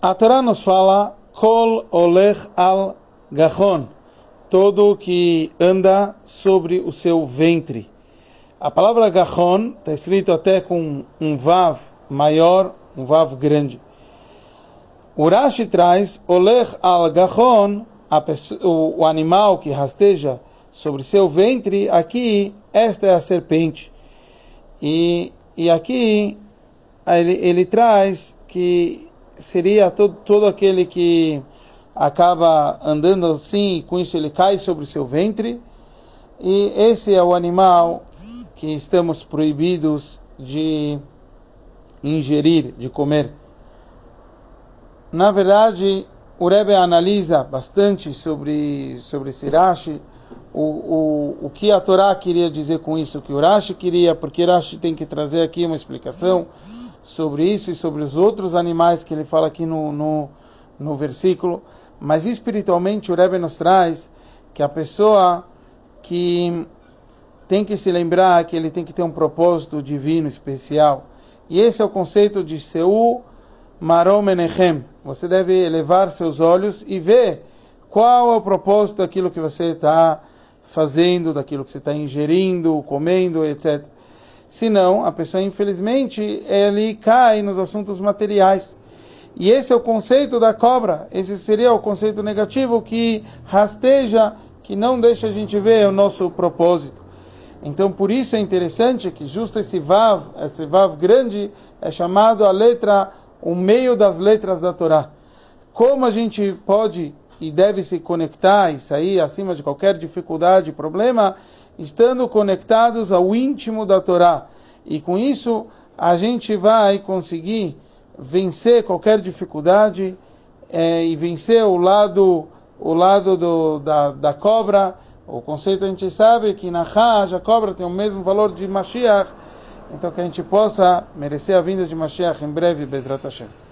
A Torá nos fala Kol olech al gachon, todo que anda sobre o seu ventre. A palavra gachon está escrito até com um vav maior, um vav grande. O Rashi traz olech al gachon, o animal que rasteja sobre seu ventre, aqui, esta é a serpente. E, e aqui ele, ele traz que seria todo, todo aquele que acaba andando assim, e com isso ele cai sobre o seu ventre. E esse é o animal que estamos proibidos de ingerir, de comer. Na verdade, o Rebbe analisa bastante sobre, sobre esse Rashi, o, o, o que a Torá queria dizer com isso, o que o Rashi queria, porque Rashi tem que trazer aqui uma explicação sobre isso e sobre os outros animais que ele fala aqui no, no, no versículo. Mas espiritualmente o Rebbe nos traz que a pessoa que tem que se lembrar que ele tem que ter um propósito divino especial. E esse é o conceito de Seu Marom Menechem. Você deve elevar seus olhos e ver qual é o propósito daquilo que você está fazendo, daquilo que você está ingerindo, comendo, etc. Senão, a pessoa, infelizmente, ele cai nos assuntos materiais. E esse é o conceito da cobra. Esse seria o conceito negativo que rasteja, que não deixa a gente ver o nosso propósito. Então, por isso é interessante que justo esse vav, esse vav grande, é chamado a letra, o meio das letras da Torá. Como a gente pode e deve se conectar e sair acima de qualquer dificuldade, problema, estando conectados ao íntimo da Torá. E com isso a gente vai conseguir vencer qualquer dificuldade é, e vencer o lado, o lado do, da, da cobra. O conceito a gente sabe que na Hajj a cobra tem o mesmo valor de Mashiach. Então que a gente possa merecer a vinda de Mashiach em breve, Bezrat Hashem.